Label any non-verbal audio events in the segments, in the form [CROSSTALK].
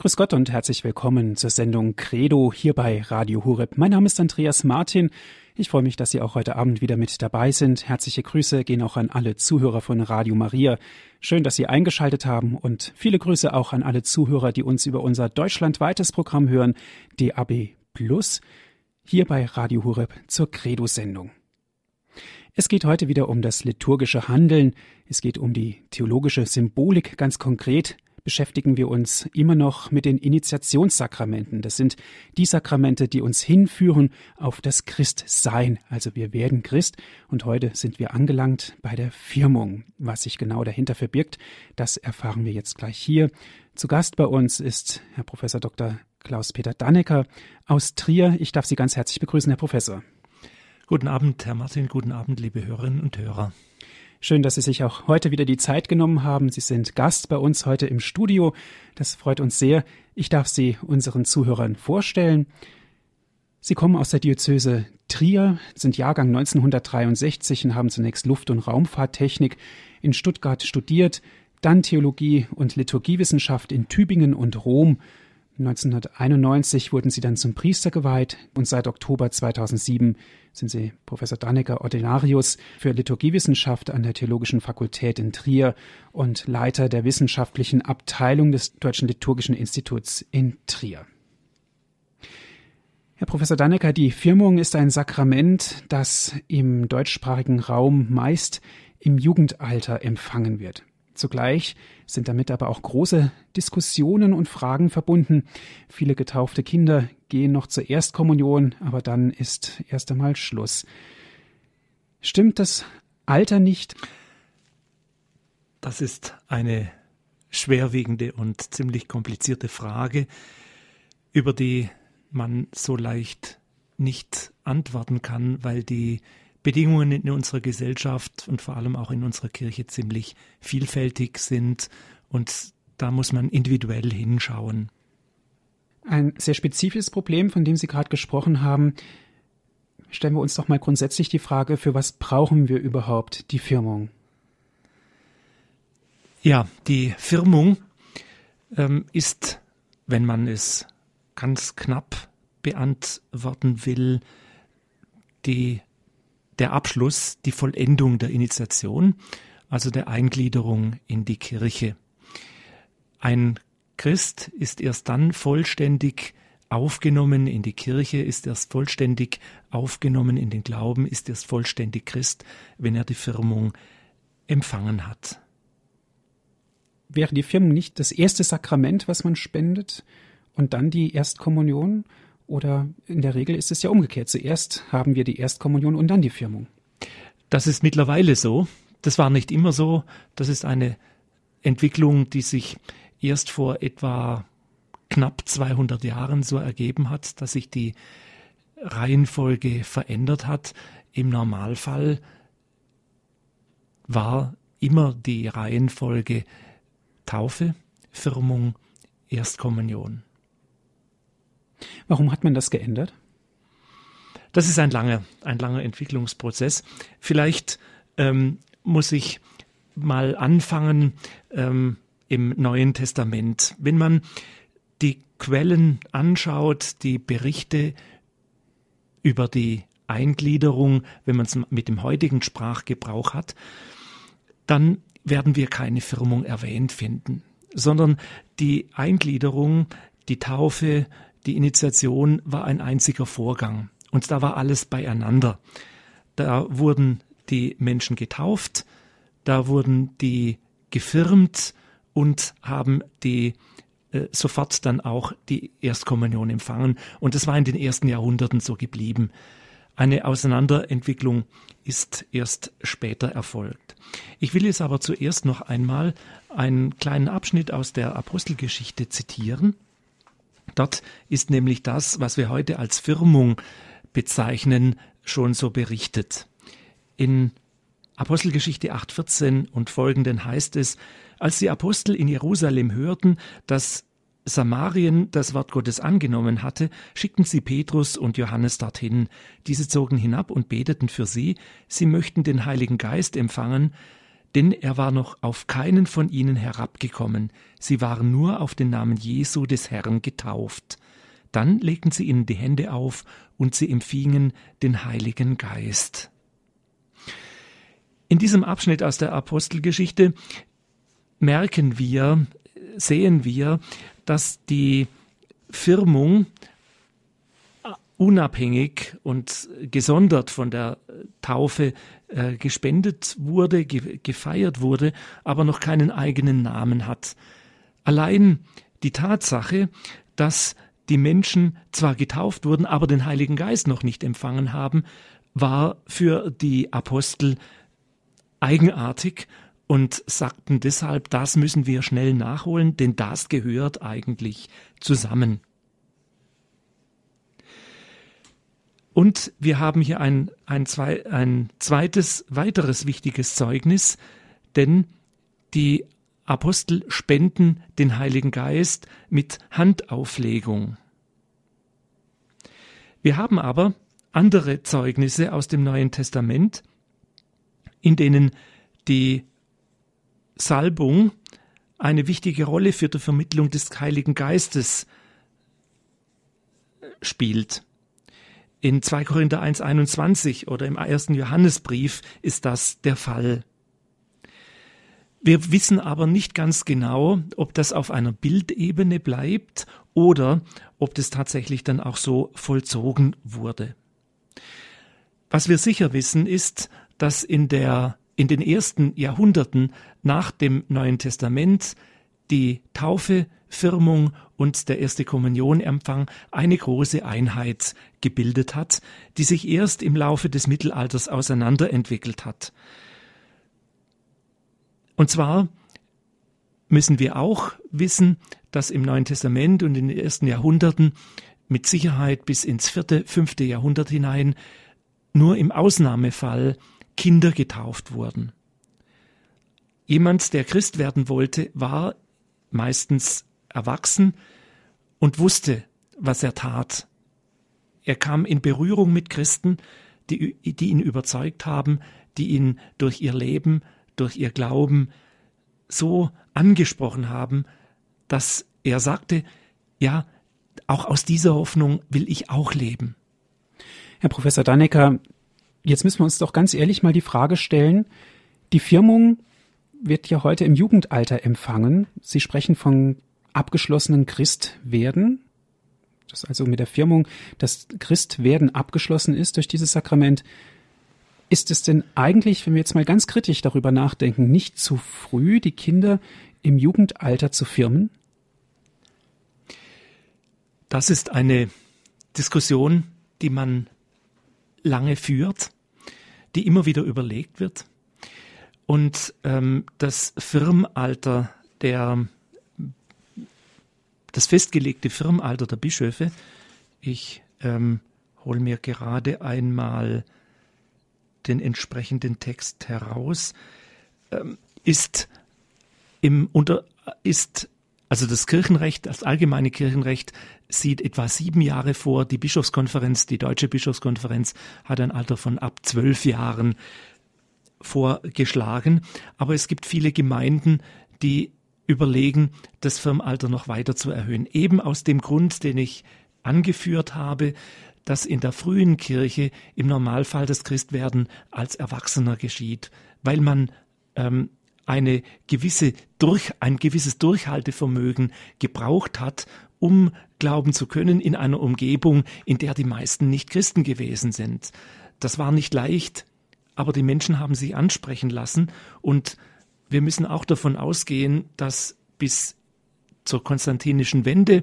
Grüß Gott und herzlich willkommen zur Sendung Credo hier bei Radio Hureb. Mein Name ist Andreas Martin. Ich freue mich, dass Sie auch heute Abend wieder mit dabei sind. Herzliche Grüße gehen auch an alle Zuhörer von Radio Maria. Schön, dass Sie eingeschaltet haben und viele Grüße auch an alle Zuhörer, die uns über unser deutschlandweites Programm hören, DAB Plus, hier bei Radio Hureb zur Credo-Sendung. Es geht heute wieder um das liturgische Handeln. Es geht um die theologische Symbolik ganz konkret beschäftigen wir uns immer noch mit den Initiationssakramenten. Das sind die Sakramente, die uns hinführen auf das Christsein. Also wir werden Christ und heute sind wir angelangt bei der Firmung. Was sich genau dahinter verbirgt, das erfahren wir jetzt gleich hier. Zu Gast bei uns ist Herr Professor Dr. Klaus-Peter Dannecker aus Trier. Ich darf Sie ganz herzlich begrüßen, Herr Professor. Guten Abend, Herr Martin. Guten Abend, liebe Hörerinnen und Hörer. Schön, dass Sie sich auch heute wieder die Zeit genommen haben. Sie sind Gast bei uns heute im Studio. Das freut uns sehr. Ich darf Sie unseren Zuhörern vorstellen. Sie kommen aus der Diözese Trier, sind Jahrgang 1963 und haben zunächst Luft- und Raumfahrttechnik in Stuttgart studiert, dann Theologie und Liturgiewissenschaft in Tübingen und Rom 1991 wurden sie dann zum Priester geweiht und seit Oktober 2007 sind sie Professor Dannecker Ordinarius für Liturgiewissenschaft an der Theologischen Fakultät in Trier und Leiter der wissenschaftlichen Abteilung des Deutschen Liturgischen Instituts in Trier. Herr Professor Dannecker, die Firmung ist ein Sakrament, das im deutschsprachigen Raum meist im Jugendalter empfangen wird. Zugleich sind damit aber auch große Diskussionen und Fragen verbunden. Viele getaufte Kinder gehen noch zur Erstkommunion, aber dann ist erst einmal Schluss. Stimmt das Alter nicht? Das ist eine schwerwiegende und ziemlich komplizierte Frage, über die man so leicht nicht antworten kann, weil die Bedingungen in unserer Gesellschaft und vor allem auch in unserer Kirche ziemlich vielfältig sind und da muss man individuell hinschauen. Ein sehr spezifisches Problem, von dem Sie gerade gesprochen haben. Stellen wir uns doch mal grundsätzlich die Frage, für was brauchen wir überhaupt die Firmung? Ja, die Firmung ähm, ist, wenn man es ganz knapp beantworten will, die der Abschluss, die Vollendung der Initiation, also der Eingliederung in die Kirche. Ein Christ ist erst dann vollständig aufgenommen in die Kirche, ist erst vollständig aufgenommen in den Glauben, ist erst vollständig Christ, wenn er die Firmung empfangen hat. Wäre die Firmung nicht das erste Sakrament, was man spendet und dann die Erstkommunion? Oder in der Regel ist es ja umgekehrt. Zuerst haben wir die Erstkommunion und dann die Firmung. Das ist mittlerweile so. Das war nicht immer so. Das ist eine Entwicklung, die sich erst vor etwa knapp 200 Jahren so ergeben hat, dass sich die Reihenfolge verändert hat. Im Normalfall war immer die Reihenfolge Taufe, Firmung, Erstkommunion. Warum hat man das geändert? Das ist ein langer, ein langer Entwicklungsprozess. Vielleicht ähm, muss ich mal anfangen ähm, im Neuen Testament. Wenn man die Quellen anschaut, die Berichte über die Eingliederung, wenn man es mit dem heutigen Sprachgebrauch hat, dann werden wir keine Firmung erwähnt finden, sondern die Eingliederung, die Taufe, die Initiation war ein einziger Vorgang und da war alles beieinander. Da wurden die Menschen getauft, da wurden die gefirmt und haben die äh, sofort dann auch die Erstkommunion empfangen. Und das war in den ersten Jahrhunderten so geblieben. Eine Auseinanderentwicklung ist erst später erfolgt. Ich will jetzt aber zuerst noch einmal einen kleinen Abschnitt aus der Apostelgeschichte zitieren. Dort ist nämlich das, was wir heute als Firmung bezeichnen, schon so berichtet. In Apostelgeschichte 8.14 und folgenden heißt es, als die Apostel in Jerusalem hörten, dass Samarien das Wort Gottes angenommen hatte, schickten sie Petrus und Johannes dorthin. Diese zogen hinab und beteten für sie, sie möchten den Heiligen Geist empfangen, denn er war noch auf keinen von ihnen herabgekommen, sie waren nur auf den Namen Jesu des Herrn getauft. Dann legten sie ihnen die Hände auf und sie empfingen den Heiligen Geist. In diesem Abschnitt aus der Apostelgeschichte merken wir, sehen wir, dass die Firmung unabhängig und gesondert von der Taufe äh, gespendet wurde, ge gefeiert wurde, aber noch keinen eigenen Namen hat. Allein die Tatsache, dass die Menschen zwar getauft wurden, aber den Heiligen Geist noch nicht empfangen haben, war für die Apostel eigenartig und sagten deshalb, das müssen wir schnell nachholen, denn das gehört eigentlich zusammen. Und wir haben hier ein, ein, zwei, ein zweites, weiteres wichtiges Zeugnis, denn die Apostel spenden den Heiligen Geist mit Handauflegung. Wir haben aber andere Zeugnisse aus dem Neuen Testament, in denen die Salbung eine wichtige Rolle für die Vermittlung des Heiligen Geistes spielt. In 2 Korinther 1.21 oder im ersten Johannesbrief ist das der Fall. Wir wissen aber nicht ganz genau, ob das auf einer Bildebene bleibt oder ob das tatsächlich dann auch so vollzogen wurde. Was wir sicher wissen ist, dass in der in den ersten Jahrhunderten nach dem Neuen Testament die Taufe, Firmung und der erste Kommunionempfang eine große Einheit gebildet hat, die sich erst im Laufe des Mittelalters auseinanderentwickelt hat. Und zwar müssen wir auch wissen, dass im Neuen Testament und in den ersten Jahrhunderten mit Sicherheit bis ins vierte, fünfte Jahrhundert hinein nur im Ausnahmefall Kinder getauft wurden. Jemand, der Christ werden wollte, war meistens erwachsen und wusste, was er tat. Er kam in Berührung mit Christen, die, die ihn überzeugt haben, die ihn durch ihr Leben, durch ihr Glauben so angesprochen haben, dass er sagte, ja, auch aus dieser Hoffnung will ich auch leben. Herr Professor Dannecker, jetzt müssen wir uns doch ganz ehrlich mal die Frage stellen, die Firmung wird ja heute im Jugendalter empfangen. Sie sprechen von abgeschlossenen Christwerden. Das also mit der Firmung, dass Christwerden abgeschlossen ist durch dieses Sakrament. Ist es denn eigentlich, wenn wir jetzt mal ganz kritisch darüber nachdenken, nicht zu früh, die Kinder im Jugendalter zu firmen? Das ist eine Diskussion, die man lange führt, die immer wieder überlegt wird. Und ähm, das Firmalter der das festgelegte Firmalter der Bischöfe, ich ähm, hole mir gerade einmal den entsprechenden Text heraus, ähm, ist im unter ist also das Kirchenrecht, das allgemeine Kirchenrecht sieht etwa sieben Jahre vor. Die Bischofskonferenz, die deutsche Bischofskonferenz hat ein Alter von ab zwölf Jahren vorgeschlagen. Aber es gibt viele Gemeinden, die überlegen, das Firmalter noch weiter zu erhöhen. Eben aus dem Grund, den ich angeführt habe, dass in der frühen Kirche im Normalfall das Christwerden als Erwachsener geschieht, weil man ähm, eine gewisse durch, ein gewisses Durchhaltevermögen gebraucht hat, um glauben zu können in einer Umgebung, in der die meisten nicht Christen gewesen sind. Das war nicht leicht, aber die Menschen haben sich ansprechen lassen und wir müssen auch davon ausgehen, dass bis zur konstantinischen Wende,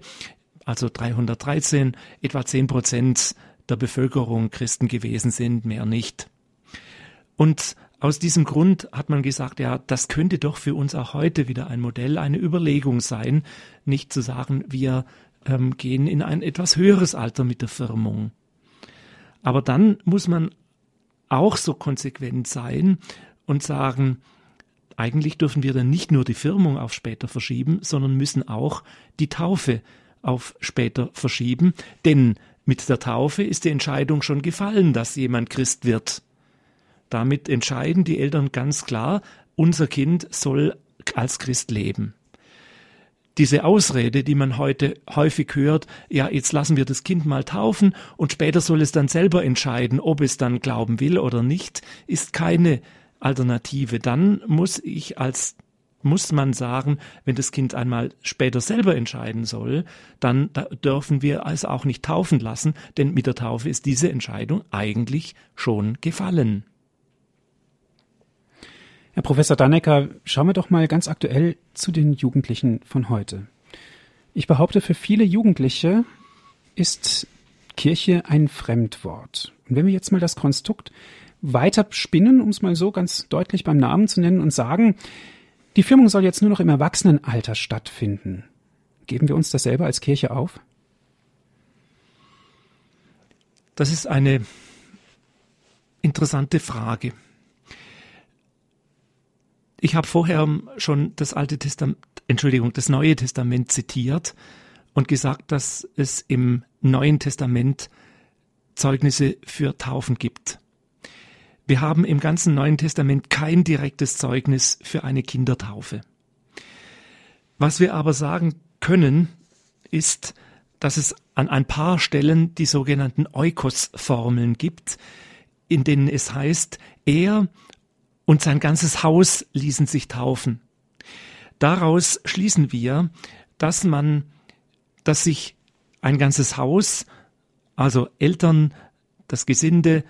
also 313, etwa 10 Prozent der Bevölkerung Christen gewesen sind, mehr nicht. Und aus diesem Grund hat man gesagt, ja, das könnte doch für uns auch heute wieder ein Modell, eine Überlegung sein, nicht zu sagen, wir ähm, gehen in ein etwas höheres Alter mit der Firmung. Aber dann muss man auch so konsequent sein und sagen, eigentlich dürfen wir dann nicht nur die Firmung auf später verschieben, sondern müssen auch die Taufe auf später verschieben, denn mit der Taufe ist die Entscheidung schon gefallen, dass jemand Christ wird. Damit entscheiden die Eltern ganz klar, unser Kind soll als Christ leben. Diese Ausrede, die man heute häufig hört, ja, jetzt lassen wir das Kind mal taufen und später soll es dann selber entscheiden, ob es dann glauben will oder nicht, ist keine Alternative. Dann muss ich als muss man sagen, wenn das Kind einmal später selber entscheiden soll, dann da dürfen wir es auch nicht taufen lassen, denn mit der Taufe ist diese Entscheidung eigentlich schon gefallen. Herr Professor Dannecker, schauen wir doch mal ganz aktuell zu den Jugendlichen von heute. Ich behaupte, für viele Jugendliche ist Kirche ein Fremdwort. Und wenn wir jetzt mal das Konstrukt weiter spinnen, um es mal so ganz deutlich beim Namen zu nennen und sagen, die Firmung soll jetzt nur noch im Erwachsenenalter stattfinden. Geben wir uns das selber als Kirche auf? Das ist eine interessante Frage. Ich habe vorher schon das Alte Testament, Entschuldigung, das Neue Testament zitiert und gesagt, dass es im Neuen Testament Zeugnisse für Taufen gibt. Wir haben im ganzen Neuen Testament kein direktes Zeugnis für eine Kindertaufe. Was wir aber sagen können, ist, dass es an ein paar Stellen die sogenannten Eukos-Formeln gibt, in denen es heißt, er und sein ganzes Haus ließen sich taufen. Daraus schließen wir, dass man, dass sich ein ganzes Haus, also Eltern, das Gesinde,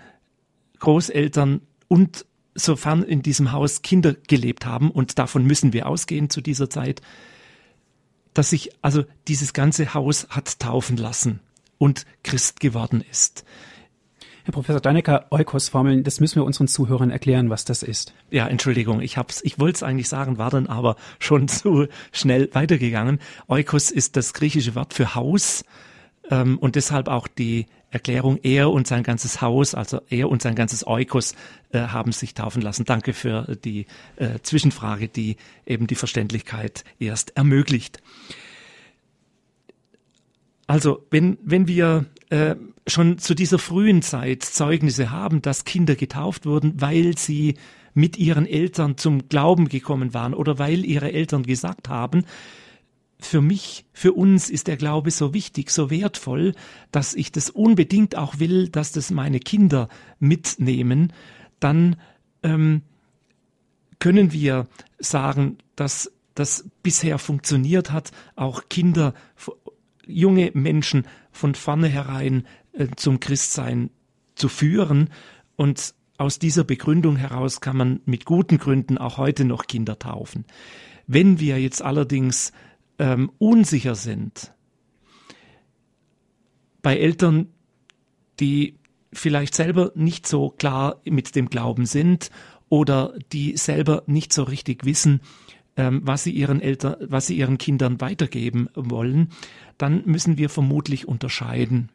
Großeltern und sofern in diesem Haus Kinder gelebt haben, und davon müssen wir ausgehen zu dieser Zeit, dass sich also dieses ganze Haus hat taufen lassen und Christ geworden ist. Herr Professor Deinecker, Eukos-Formeln, das müssen wir unseren Zuhörern erklären, was das ist. Ja, Entschuldigung, ich hab's, ich wollte es eigentlich sagen, war dann aber schon [LAUGHS] zu schnell weitergegangen. Eukos ist das griechische Wort für Haus ähm, und deshalb auch die Erklärung, er und sein ganzes Haus, also er und sein ganzes Eukos äh, haben sich taufen lassen. Danke für die äh, Zwischenfrage, die eben die Verständlichkeit erst ermöglicht. Also, wenn, wenn wir äh, schon zu dieser frühen Zeit Zeugnisse haben, dass Kinder getauft wurden, weil sie mit ihren Eltern zum Glauben gekommen waren oder weil ihre Eltern gesagt haben, für mich, für uns ist der Glaube so wichtig, so wertvoll, dass ich das unbedingt auch will, dass das meine Kinder mitnehmen, dann ähm, können wir sagen, dass das bisher funktioniert hat, auch Kinder junge Menschen von vornherein äh, zum Christsein zu führen. Und aus dieser Begründung heraus kann man mit guten Gründen auch heute noch Kinder taufen. Wenn wir jetzt allerdings ähm, unsicher sind, bei Eltern, die vielleicht selber nicht so klar mit dem Glauben sind oder die selber nicht so richtig wissen, ähm, was sie ihren Eltern, was sie ihren Kindern weitergeben wollen, dann müssen wir vermutlich unterscheiden.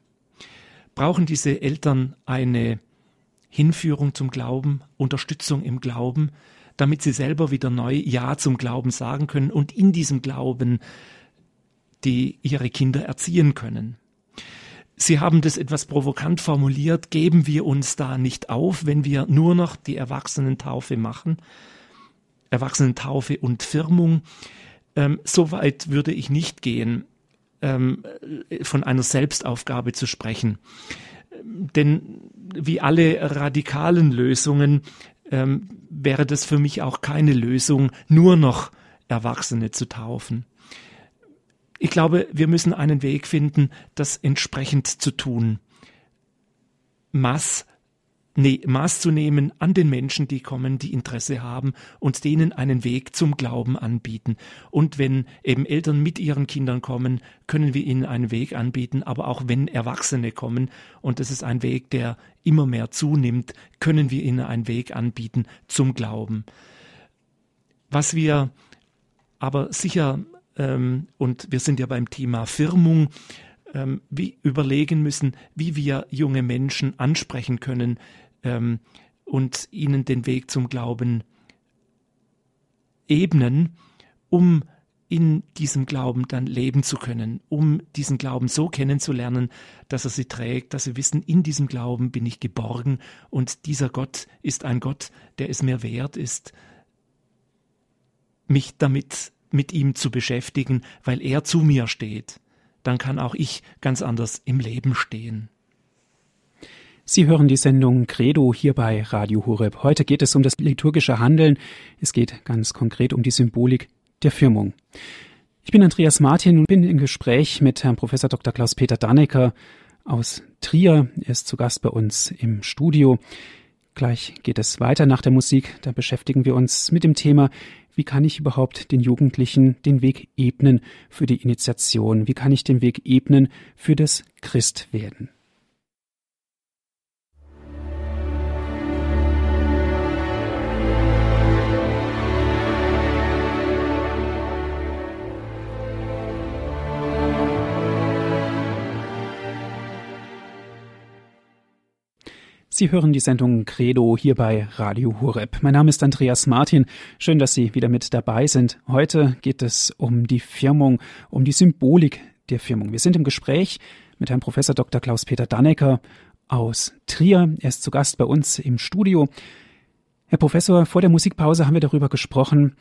Brauchen diese Eltern eine Hinführung zum Glauben, Unterstützung im Glauben, damit sie selber wieder neu Ja zum Glauben sagen können und in diesem Glauben die ihre Kinder erziehen können. Sie haben das etwas provokant formuliert, geben wir uns da nicht auf, wenn wir nur noch die Erwachsenentaufe machen, Erwachsenentaufe und Firmung. Ähm, so weit würde ich nicht gehen ähm, von einer Selbstaufgabe zu sprechen. Denn wie alle radikalen Lösungen ähm, wäre das für mich auch keine Lösung, nur noch Erwachsene zu taufen. Ich glaube, wir müssen einen Weg finden, das entsprechend zu tun. Mass nee, Maß zu nehmen an den Menschen, die kommen, die Interesse haben und denen einen Weg zum Glauben anbieten. Und wenn eben Eltern mit ihren Kindern kommen, können wir ihnen einen Weg anbieten, aber auch wenn Erwachsene kommen, und das ist ein Weg, der immer mehr zunimmt, können wir ihnen einen Weg anbieten zum Glauben. Was wir aber sicher, ähm, und wir sind ja beim Thema Firmung, ähm, wie überlegen müssen, wie wir junge Menschen ansprechen können ähm, und ihnen den Weg zum Glauben ebnen, um in diesem Glauben dann leben zu können, um diesen Glauben so kennenzulernen, dass er sie trägt, dass sie wissen, in diesem Glauben bin ich geborgen und dieser Gott ist ein Gott, der es mir wert ist, mich damit mit ihm zu beschäftigen, weil er zu mir steht. Dann kann auch ich ganz anders im Leben stehen. Sie hören die Sendung Credo hier bei Radio Horeb. Heute geht es um das liturgische Handeln. Es geht ganz konkret um die Symbolik der Firmung. Ich bin Andreas Martin und bin im Gespräch mit Herrn Professor Dr. Klaus-Peter Dannecker aus Trier. Er ist zu Gast bei uns im Studio. Gleich geht es weiter nach der Musik. Da beschäftigen wir uns mit dem Thema, wie kann ich überhaupt den Jugendlichen den Weg ebnen für die Initiation? Wie kann ich den Weg ebnen für das Christwerden? Sie hören die Sendung Credo hier bei Radio Hureb. Mein Name ist Andreas Martin. Schön, dass Sie wieder mit dabei sind. Heute geht es um die Firmung, um die Symbolik der Firmung. Wir sind im Gespräch mit Herrn Professor Dr. Klaus-Peter Dannecker aus Trier. Er ist zu Gast bei uns im Studio. Herr Professor, vor der Musikpause haben wir darüber gesprochen.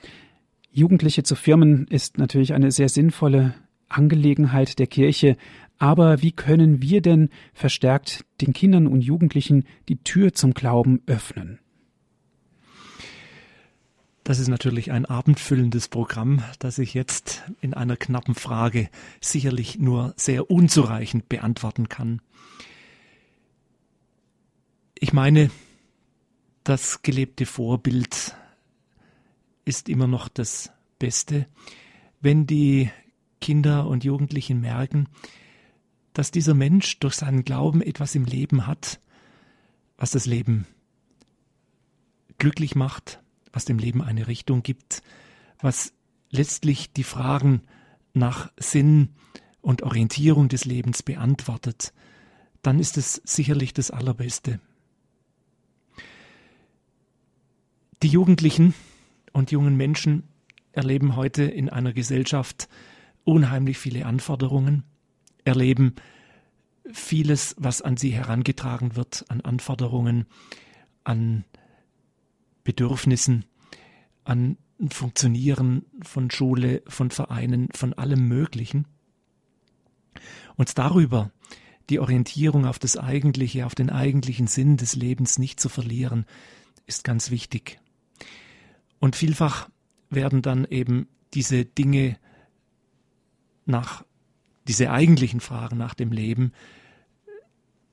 Jugendliche zu firmen ist natürlich eine sehr sinnvolle Angelegenheit der Kirche, aber wie können wir denn verstärkt den Kindern und Jugendlichen die Tür zum Glauben öffnen? Das ist natürlich ein abendfüllendes Programm, das ich jetzt in einer knappen Frage sicherlich nur sehr unzureichend beantworten kann. Ich meine, das gelebte Vorbild ist immer noch das Beste, wenn die Kinder und Jugendlichen merken, dass dieser Mensch durch seinen Glauben etwas im Leben hat, was das Leben glücklich macht, was dem Leben eine Richtung gibt, was letztlich die Fragen nach Sinn und Orientierung des Lebens beantwortet, dann ist es sicherlich das Allerbeste. Die Jugendlichen und jungen Menschen erleben heute in einer Gesellschaft unheimlich viele Anforderungen, erleben vieles, was an sie herangetragen wird, an Anforderungen, an Bedürfnissen, an Funktionieren von Schule, von Vereinen, von allem Möglichen. Und darüber die Orientierung auf das Eigentliche, auf den eigentlichen Sinn des Lebens nicht zu verlieren, ist ganz wichtig. Und vielfach werden dann eben diese Dinge nach diese eigentlichen Fragen nach dem Leben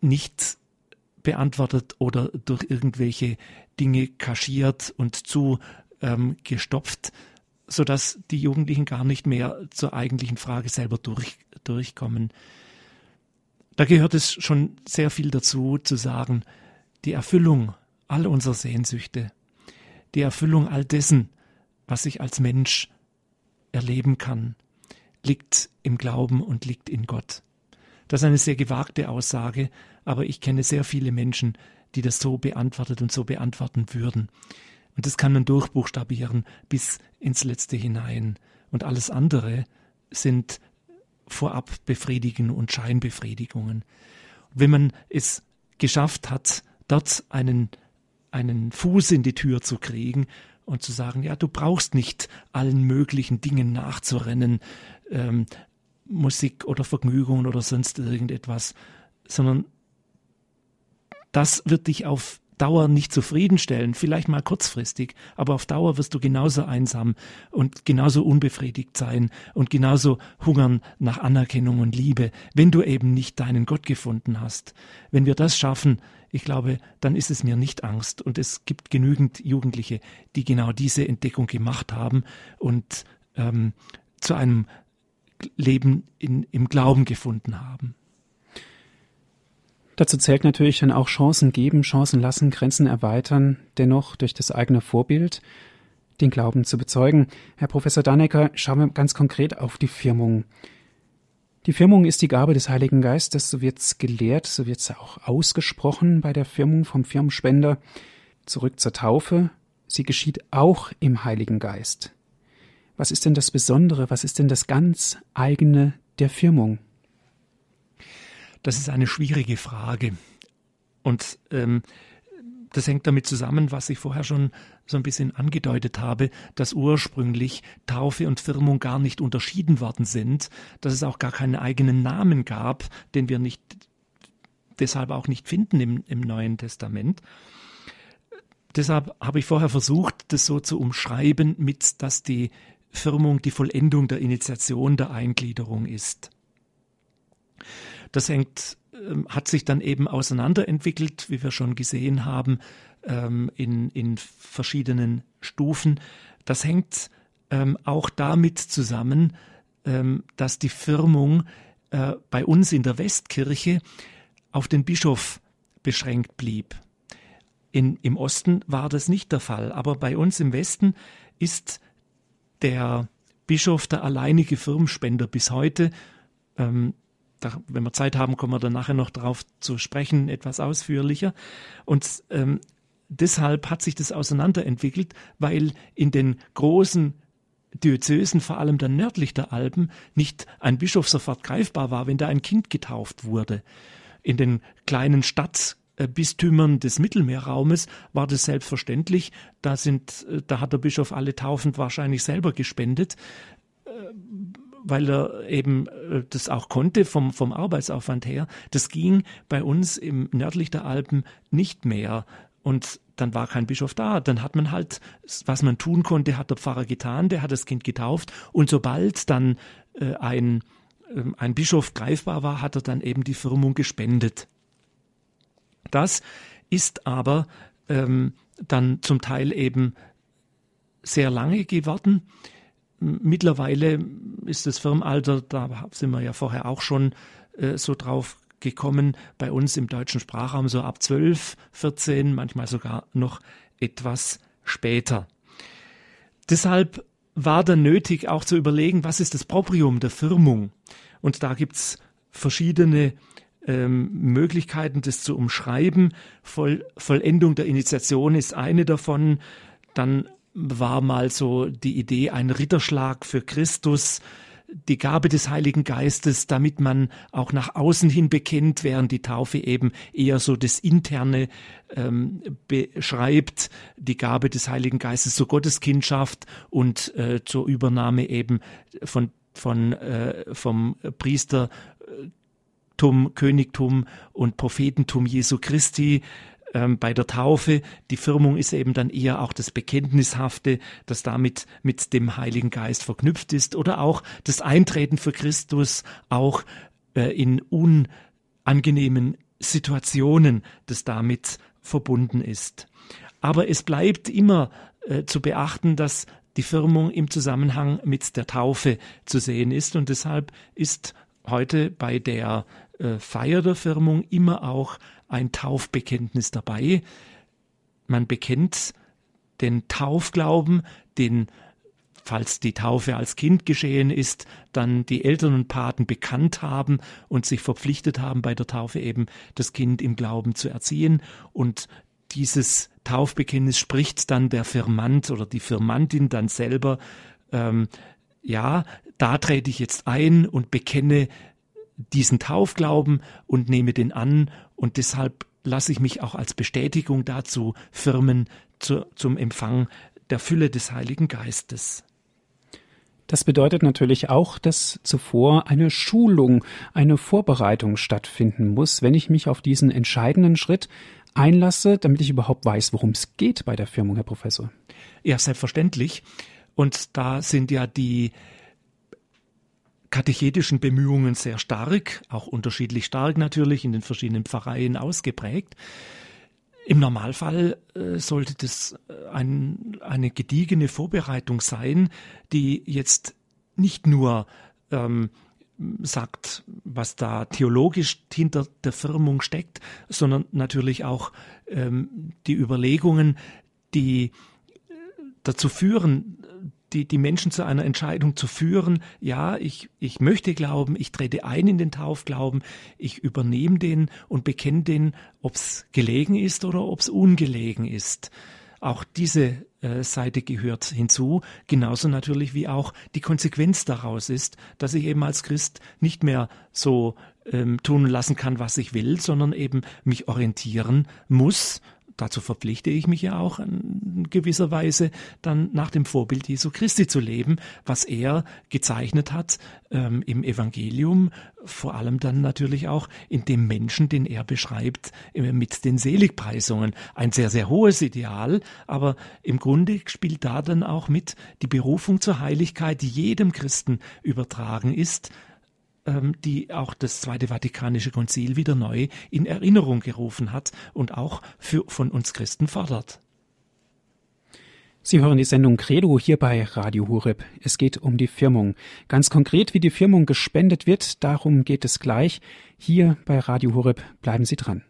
nicht beantwortet oder durch irgendwelche Dinge kaschiert und zu ähm, gestopft, sodass die Jugendlichen gar nicht mehr zur eigentlichen Frage selber durch, durchkommen. Da gehört es schon sehr viel dazu, zu sagen, die Erfüllung all unserer Sehnsüchte, die Erfüllung all dessen, was ich als Mensch erleben kann, liegt im Glauben und liegt in Gott. Das ist eine sehr gewagte Aussage, aber ich kenne sehr viele Menschen, die das so beantwortet und so beantworten würden. Und das kann man durchbuchstabieren bis ins Letzte hinein. Und alles andere sind vorab Befriedigungen und Scheinbefriedigungen. wenn man es geschafft hat, dort einen, einen Fuß in die Tür zu kriegen und zu sagen, ja, du brauchst nicht allen möglichen Dingen nachzurennen, ähm, Musik oder Vergnügungen oder sonst irgendetwas, sondern das wird dich auf Dauer nicht zufriedenstellen, vielleicht mal kurzfristig, aber auf Dauer wirst du genauso einsam und genauso unbefriedigt sein und genauso hungern nach Anerkennung und Liebe, wenn du eben nicht deinen Gott gefunden hast. Wenn wir das schaffen, ich glaube, dann ist es mir nicht Angst und es gibt genügend Jugendliche, die genau diese Entdeckung gemacht haben und ähm, zu einem Leben in, im Glauben gefunden haben. Dazu zählt natürlich dann auch Chancen geben, Chancen lassen, Grenzen erweitern, dennoch durch das eigene Vorbild den Glauben zu bezeugen. Herr Professor Dannecker, schauen wir ganz konkret auf die Firmung. Die Firmung ist die Gabe des Heiligen Geistes, so wird's gelehrt, so wird's auch ausgesprochen bei der Firmung vom Firmenspender. Zurück zur Taufe. Sie geschieht auch im Heiligen Geist. Was ist denn das Besondere, was ist denn das ganz eigene der Firmung? Das ist eine schwierige Frage. Und ähm, das hängt damit zusammen, was ich vorher schon so ein bisschen angedeutet habe, dass ursprünglich Taufe und Firmung gar nicht unterschieden worden sind, dass es auch gar keinen eigenen Namen gab, den wir nicht deshalb auch nicht finden im, im Neuen Testament. Deshalb habe ich vorher versucht, das so zu umschreiben, mit dass die Firmung die Vollendung der Initiation der Eingliederung ist. Das hängt hat sich dann eben auseinanderentwickelt, wie wir schon gesehen haben, ähm, in, in verschiedenen Stufen. Das hängt ähm, auch damit zusammen, dass die Firmung äh, bei uns in der Westkirche auf den Bischof beschränkt blieb. In, Im Osten war das nicht der Fall, aber bei uns im Westen ist der Bischof der alleinige Firmspender bis heute. Ähm, da, wenn wir Zeit haben, kommen wir dann nachher noch darauf zu sprechen, etwas ausführlicher. Und ähm, deshalb hat sich das auseinanderentwickelt, weil in den großen Diözesen, vor allem dann nördlich der Alpen, nicht ein Bischof sofort greifbar war, wenn da ein Kind getauft wurde. In den kleinen Stadtbistümern des Mittelmeerraumes war das selbstverständlich. Da sind, äh, da hat der Bischof alle Taufen wahrscheinlich selber gespendet äh, weil er eben äh, das auch konnte vom, vom Arbeitsaufwand her. Das ging bei uns im nördlich der Alpen nicht mehr. Und dann war kein Bischof da. Dann hat man halt, was man tun konnte, hat der Pfarrer getan, der hat das Kind getauft. Und sobald dann äh, ein, äh, ein Bischof greifbar war, hat er dann eben die Firmung gespendet. Das ist aber ähm, dann zum Teil eben sehr lange geworden. Mittlerweile ist das Firmenalter, da sind wir ja vorher auch schon äh, so drauf gekommen, bei uns im deutschen Sprachraum so ab 12, 14, manchmal sogar noch etwas später. Deshalb war dann nötig auch zu überlegen, was ist das Proprium der Firmung? Und da gibt's verschiedene ähm, Möglichkeiten, das zu umschreiben. Voll, Vollendung der Initiation ist eine davon. Dann war mal so die Idee, ein Ritterschlag für Christus, die Gabe des Heiligen Geistes, damit man auch nach außen hin bekennt, während die Taufe eben eher so das Interne ähm, beschreibt, die Gabe des Heiligen Geistes zur Gotteskindschaft und äh, zur Übernahme eben von, von äh, vom Priestertum, Königtum und Prophetentum Jesu Christi ähm, bei der Taufe. Die Firmung ist eben dann eher auch das Bekenntnishafte, das damit mit dem Heiligen Geist verknüpft ist oder auch das Eintreten für Christus auch äh, in unangenehmen Situationen, das damit verbunden ist. Aber es bleibt immer äh, zu beachten, dass die Firmung im Zusammenhang mit der Taufe zu sehen ist und deshalb ist heute bei der äh, Feier der Firmung immer auch ein Taufbekenntnis dabei. Man bekennt den Taufglauben, den falls die Taufe als Kind geschehen ist, dann die Eltern und Paten bekannt haben und sich verpflichtet haben, bei der Taufe eben das Kind im Glauben zu erziehen. Und dieses Taufbekenntnis spricht dann der Firmant oder die Firmantin dann selber, ähm, ja, da trete ich jetzt ein und bekenne diesen Taufglauben und nehme den an und deshalb lasse ich mich auch als Bestätigung dazu firmen zu, zum Empfang der Fülle des Heiligen Geistes. Das bedeutet natürlich auch, dass zuvor eine Schulung, eine Vorbereitung stattfinden muss, wenn ich mich auf diesen entscheidenden Schritt einlasse, damit ich überhaupt weiß, worum es geht bei der Firmung, Herr Professor. Ja, selbstverständlich. Und da sind ja die katechetischen Bemühungen sehr stark, auch unterschiedlich stark natürlich in den verschiedenen Pfarreien ausgeprägt. Im Normalfall äh, sollte das äh, ein, eine gediegene Vorbereitung sein, die jetzt nicht nur ähm, sagt, was da theologisch hinter der Firmung steckt, sondern natürlich auch ähm, die Überlegungen, die äh, dazu führen, die, die Menschen zu einer Entscheidung zu führen, ja, ich, ich möchte glauben, ich trete ein in den Taufglauben, ich übernehme den und bekenne den, ob es gelegen ist oder ob es ungelegen ist. Auch diese äh, Seite gehört hinzu, genauso natürlich wie auch die Konsequenz daraus ist, dass ich eben als Christ nicht mehr so ähm, tun lassen kann, was ich will, sondern eben mich orientieren muss dazu verpflichte ich mich ja auch in gewisser Weise dann nach dem Vorbild Jesu Christi zu leben, was er gezeichnet hat ähm, im Evangelium, vor allem dann natürlich auch in dem Menschen, den er beschreibt, äh, mit den Seligpreisungen. Ein sehr, sehr hohes Ideal, aber im Grunde spielt da dann auch mit die Berufung zur Heiligkeit, die jedem Christen übertragen ist die auch das Zweite Vatikanische Konzil wieder neu in Erinnerung gerufen hat und auch für, von uns Christen fordert. Sie hören die Sendung Credo hier bei Radio Hureb. Es geht um die Firmung. Ganz konkret, wie die Firmung gespendet wird, darum geht es gleich. Hier bei Radio Hureb bleiben Sie dran.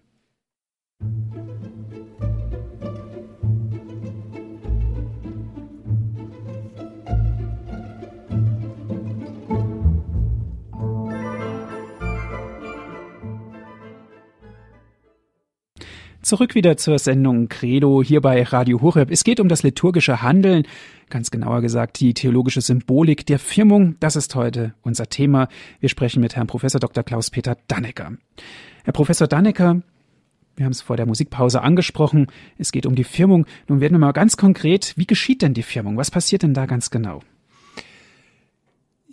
Zurück wieder zur Sendung Credo hier bei Radio Horeb. Es geht um das liturgische Handeln, ganz genauer gesagt die theologische Symbolik der Firmung. Das ist heute unser Thema. Wir sprechen mit Herrn Professor Dr. Klaus-Peter Dannecker. Herr Professor Dannecker, wir haben es vor der Musikpause angesprochen. Es geht um die Firmung. Nun werden wir mal ganz konkret. Wie geschieht denn die Firmung? Was passiert denn da ganz genau?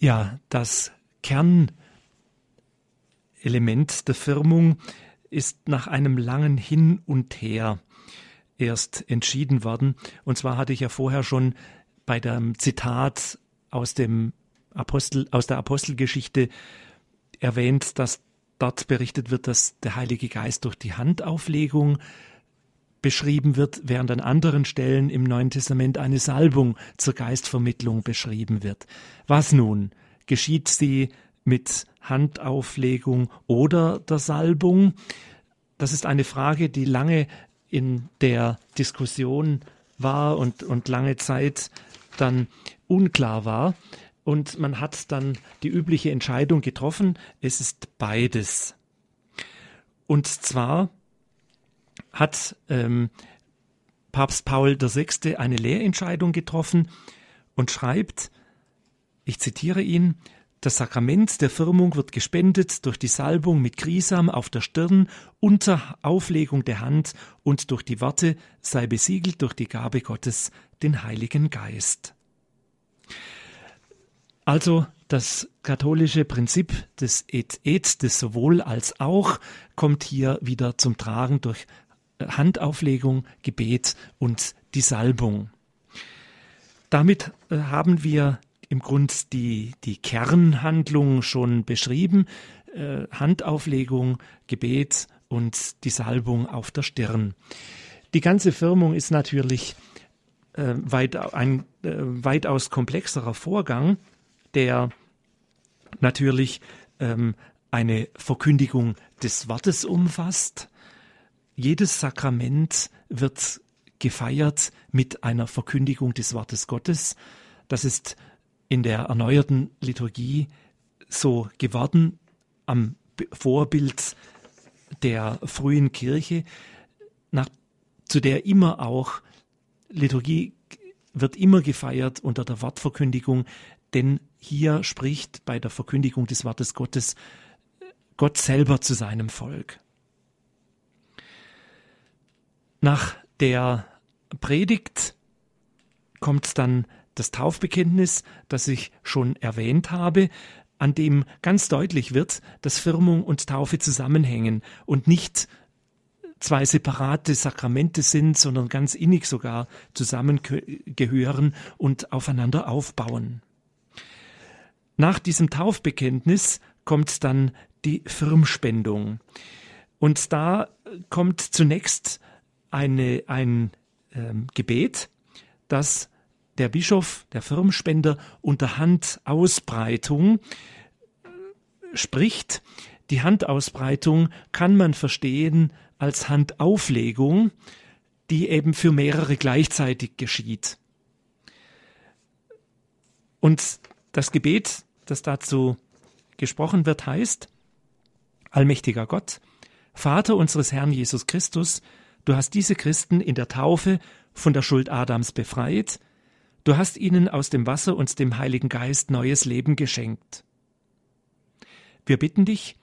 Ja, das Kernelement der Firmung ist nach einem langen Hin und Her erst entschieden worden. Und zwar hatte ich ja vorher schon bei dem Zitat aus dem Apostel, aus der Apostelgeschichte erwähnt, dass dort berichtet wird, dass der Heilige Geist durch die Handauflegung beschrieben wird, während an anderen Stellen im Neuen Testament eine Salbung zur Geistvermittlung beschrieben wird. Was nun? Geschieht sie mit Handauflegung oder der Salbung? Das ist eine Frage, die lange in der Diskussion war und, und lange Zeit dann unklar war. Und man hat dann die übliche Entscheidung getroffen, es ist beides. Und zwar hat ähm, Papst Paul VI. eine Lehrentscheidung getroffen und schreibt, ich zitiere ihn, das Sakrament der Firmung wird gespendet durch die Salbung mit Grisam auf der Stirn unter Auflegung der Hand und durch die Worte sei besiegelt durch die Gabe Gottes, den Heiligen Geist. Also das katholische Prinzip des Et Et, des sowohl als auch, kommt hier wieder zum Tragen durch Handauflegung, Gebet und die Salbung. Damit äh, haben wir im Grund die, die Kernhandlung schon beschrieben. Äh, Handauflegung, Gebet und die Salbung auf der Stirn. Die ganze Firmung ist natürlich äh, weit, ein äh, weitaus komplexerer Vorgang, der natürlich ähm, eine Verkündigung des Wortes umfasst. Jedes Sakrament wird gefeiert mit einer Verkündigung des Wortes Gottes. Das ist in der erneuerten Liturgie so geworden am Vorbild der frühen Kirche, nach, zu der immer auch Liturgie wird immer gefeiert unter der Wortverkündigung, denn hier spricht bei der Verkündigung des Wortes Gottes Gott selber zu seinem Volk. Nach der Predigt kommt dann das Taufbekenntnis, das ich schon erwähnt habe, an dem ganz deutlich wird, dass Firmung und Taufe zusammenhängen und nicht zwei separate Sakramente sind, sondern ganz innig sogar zusammengehören und aufeinander aufbauen. Nach diesem Taufbekenntnis kommt dann die Firmspendung. Und da kommt zunächst eine, ein ähm, Gebet, das der Bischof, der Firmspender, unter Handausbreitung äh, spricht. Die Handausbreitung kann man verstehen als Handauflegung, die eben für mehrere gleichzeitig geschieht. Und das Gebet, das dazu gesprochen wird, heißt, Allmächtiger Gott, Vater unseres Herrn Jesus Christus, du hast diese Christen in der Taufe von der Schuld Adams befreit, Du hast ihnen aus dem Wasser und dem Heiligen Geist neues Leben geschenkt. Wir bitten dich,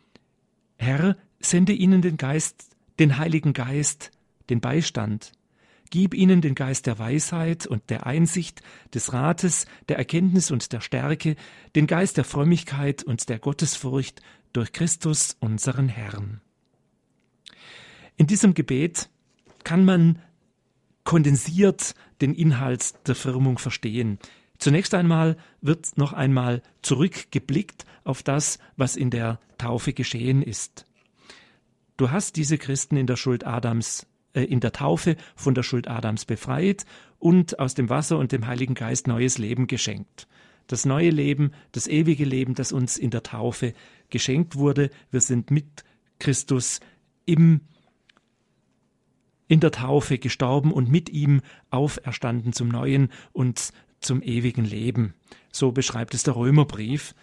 Herr, sende ihnen den Geist, den Heiligen Geist, den Beistand. Gib ihnen den Geist der Weisheit und der Einsicht, des Rates, der Erkenntnis und der Stärke, den Geist der Frömmigkeit und der Gottesfurcht durch Christus unseren Herrn. In diesem Gebet kann man kondensiert den Inhalt der Firmung verstehen. Zunächst einmal wird noch einmal zurückgeblickt auf das, was in der Taufe geschehen ist. Du hast diese Christen in der Schuld Adams äh, in der Taufe von der Schuld Adams befreit und aus dem Wasser und dem Heiligen Geist neues Leben geschenkt. Das neue Leben, das ewige Leben, das uns in der Taufe geschenkt wurde. Wir sind mit Christus im in der Taufe gestorben und mit ihm auferstanden zum neuen und zum ewigen Leben. So beschreibt es der Römerbrief,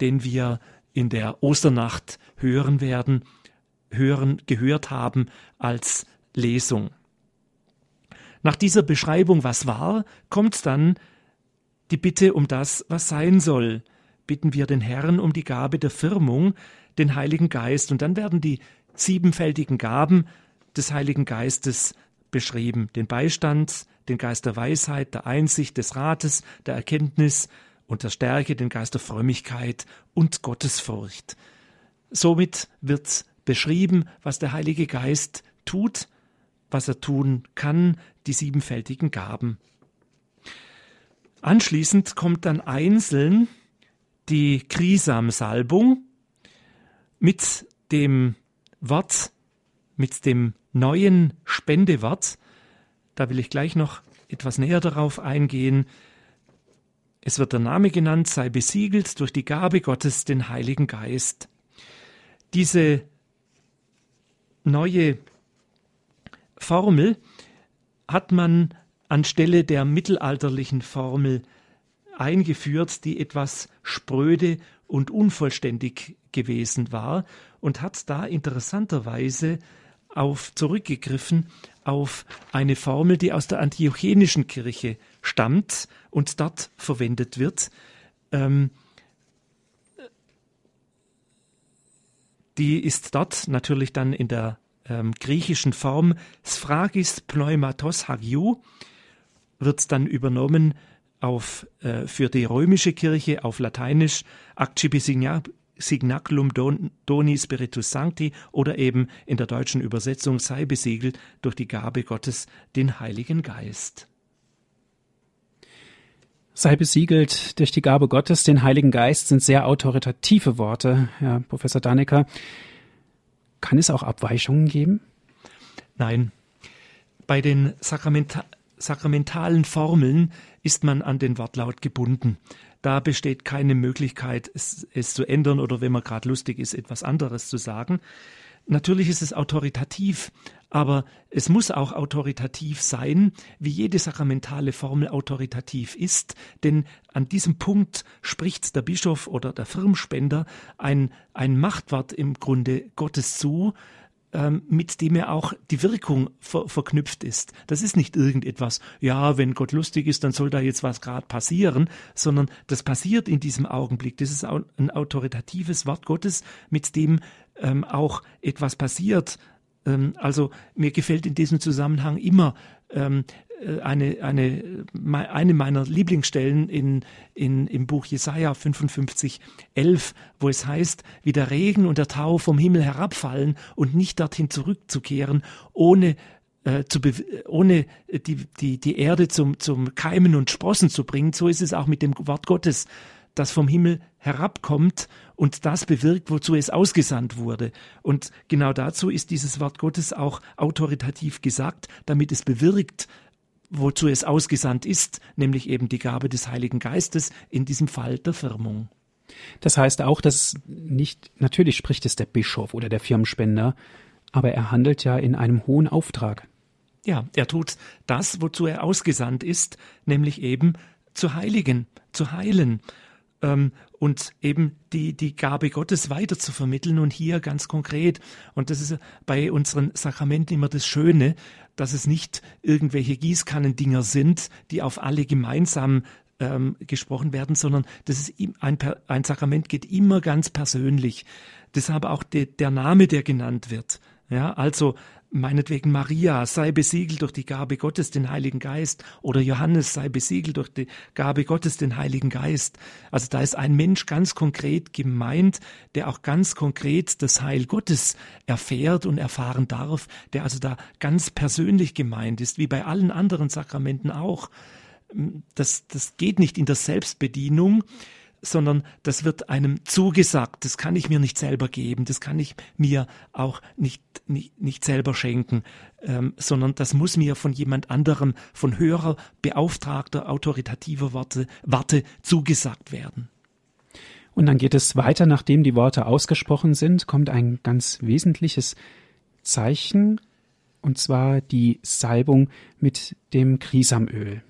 den wir in der Osternacht hören werden, hören, gehört haben als Lesung. Nach dieser Beschreibung, was war, kommt dann die Bitte um das, was sein soll. Bitten wir den Herrn um die Gabe der Firmung, den Heiligen Geist, und dann werden die siebenfältigen Gaben des Heiligen Geistes beschrieben. Den Beistand, den Geist der Weisheit, der Einsicht, des Rates, der Erkenntnis und der Stärke, den Geist der Frömmigkeit und Gottesfurcht. Somit wird beschrieben, was der Heilige Geist tut was er tun kann, die siebenfältigen Gaben. Anschließend kommt dann einzeln die Krisam-Salbung mit dem Wort, mit dem neuen Spendewort. Da will ich gleich noch etwas näher darauf eingehen. Es wird der Name genannt, sei besiegelt durch die Gabe Gottes, den Heiligen Geist. Diese neue Formel hat man anstelle der mittelalterlichen Formel eingeführt, die etwas spröde und unvollständig gewesen war und hat da interessanterweise auf zurückgegriffen auf eine Formel, die aus der antiochenischen Kirche stammt und dort verwendet wird. Ähm, die ist dort natürlich dann in der ähm, griechischen Form Sphragis Pneumatos Hagiou wird dann übernommen auf, äh, für die römische Kirche auf Lateinisch Accipi Signaculum Doni Spiritus Sancti oder eben in der deutschen Übersetzung sei besiegelt durch die Gabe Gottes den Heiligen Geist. Sei besiegelt durch die Gabe Gottes, den Heiligen Geist sind sehr autoritative Worte, Herr Professor Dannecker. Kann es auch Abweichungen geben? Nein. Bei den Sakramenta sakramentalen Formeln ist man an den Wortlaut gebunden. Da besteht keine Möglichkeit, es, es zu ändern oder wenn man gerade lustig ist, etwas anderes zu sagen. Natürlich ist es autoritativ, aber es muss auch autoritativ sein, wie jede sakramentale Formel autoritativ ist, denn an diesem Punkt spricht der Bischof oder der Firmspender ein, ein Machtwort im Grunde Gottes zu, ähm, mit dem er auch die Wirkung ver verknüpft ist. Das ist nicht irgendetwas, ja, wenn Gott lustig ist, dann soll da jetzt was gerade passieren, sondern das passiert in diesem Augenblick. Das ist ein autoritatives Wort Gottes, mit dem ähm, auch etwas passiert, ähm, also mir gefällt in diesem Zusammenhang immer ähm, äh, eine, eine, eine meiner Lieblingsstellen in, in, im Buch Jesaja 55, 11, wo es heißt, wie der Regen und der Tau vom Himmel herabfallen und nicht dorthin zurückzukehren, ohne äh, zu ohne die, die, die Erde zum, zum Keimen und Sprossen zu bringen. So ist es auch mit dem Wort Gottes das vom Himmel herabkommt und das bewirkt, wozu es ausgesandt wurde. Und genau dazu ist dieses Wort Gottes auch autoritativ gesagt, damit es bewirkt, wozu es ausgesandt ist, nämlich eben die Gabe des Heiligen Geistes, in diesem Fall der Firmung. Das heißt auch, dass nicht, natürlich spricht es der Bischof oder der Firmenspender, aber er handelt ja in einem hohen Auftrag. Ja, er tut das, wozu er ausgesandt ist, nämlich eben zu heiligen, zu heilen ähm, und eben die, die Gabe Gottes weiter zu vermitteln und hier ganz konkret. Und das ist bei unseren Sakramenten immer das Schöne, dass es nicht irgendwelche Gießkannendinger sind, die auf alle gemeinsam ähm, gesprochen werden, sondern das ist ein, ein Sakrament geht immer ganz persönlich. Deshalb auch de, der Name, der genannt wird. Ja, also meinetwegen Maria sei besiegelt durch die Gabe Gottes, den Heiligen Geist, oder Johannes sei besiegelt durch die Gabe Gottes, den Heiligen Geist. Also da ist ein Mensch ganz konkret gemeint, der auch ganz konkret das Heil Gottes erfährt und erfahren darf, der also da ganz persönlich gemeint ist, wie bei allen anderen Sakramenten auch. Das, das geht nicht in der Selbstbedienung, sondern das wird einem zugesagt. Das kann ich mir nicht selber geben, das kann ich mir auch nicht, nicht, nicht selber schenken, ähm, sondern das muss mir von jemand anderem, von höherer, beauftragter, autoritativer Warte, Warte zugesagt werden. Und dann geht es weiter, nachdem die Worte ausgesprochen sind, kommt ein ganz wesentliches Zeichen, und zwar die Salbung mit dem Krisamöl.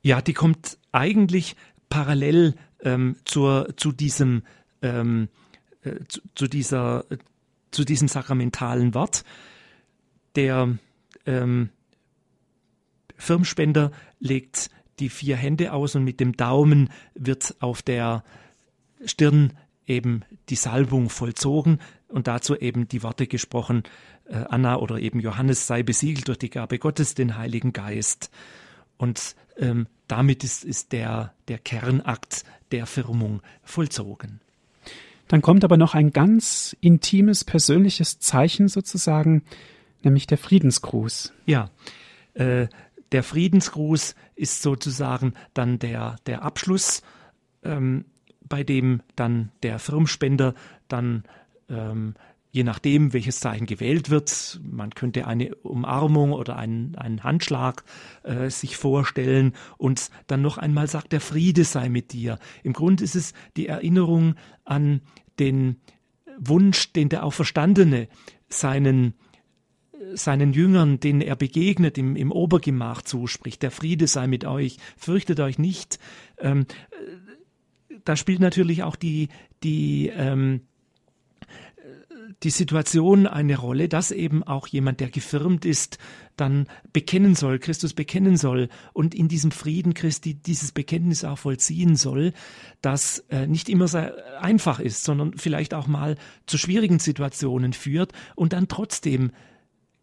Ja, die kommt eigentlich parallel ähm, zur, zu diesem ähm, äh, zu, zu, dieser zu diesem sakramentalen Wort. Der ähm, Firmspender legt die vier Hände aus und mit dem Daumen wird auf der Stirn eben die Salbung vollzogen und dazu eben die Worte gesprochen, äh, Anna oder eben Johannes sei besiegelt durch die Gabe Gottes, den Heiligen Geist. Und ähm, damit ist, ist der, der Kernakt der Firmung vollzogen. Dann kommt aber noch ein ganz intimes, persönliches Zeichen sozusagen, nämlich der Friedensgruß. Ja, äh, der Friedensgruß ist sozusagen dann der, der Abschluss, ähm, bei dem dann der Firmspender dann ähm, je nachdem, welches Zeichen gewählt wird. Man könnte eine Umarmung oder einen, einen Handschlag äh, sich vorstellen und dann noch einmal sagt, der Friede sei mit dir. Im Grunde ist es die Erinnerung an den Wunsch, den der Auferstandene seinen seinen Jüngern, denen er begegnet, im, im Obergemach zuspricht. Der Friede sei mit euch, fürchtet euch nicht. Ähm, äh, da spielt natürlich auch die, die ähm, die Situation eine Rolle, dass eben auch jemand, der gefirmt ist, dann bekennen soll, Christus bekennen soll und in diesem Frieden Christi dieses Bekenntnis auch vollziehen soll, das äh, nicht immer sehr einfach ist, sondern vielleicht auch mal zu schwierigen Situationen führt und dann trotzdem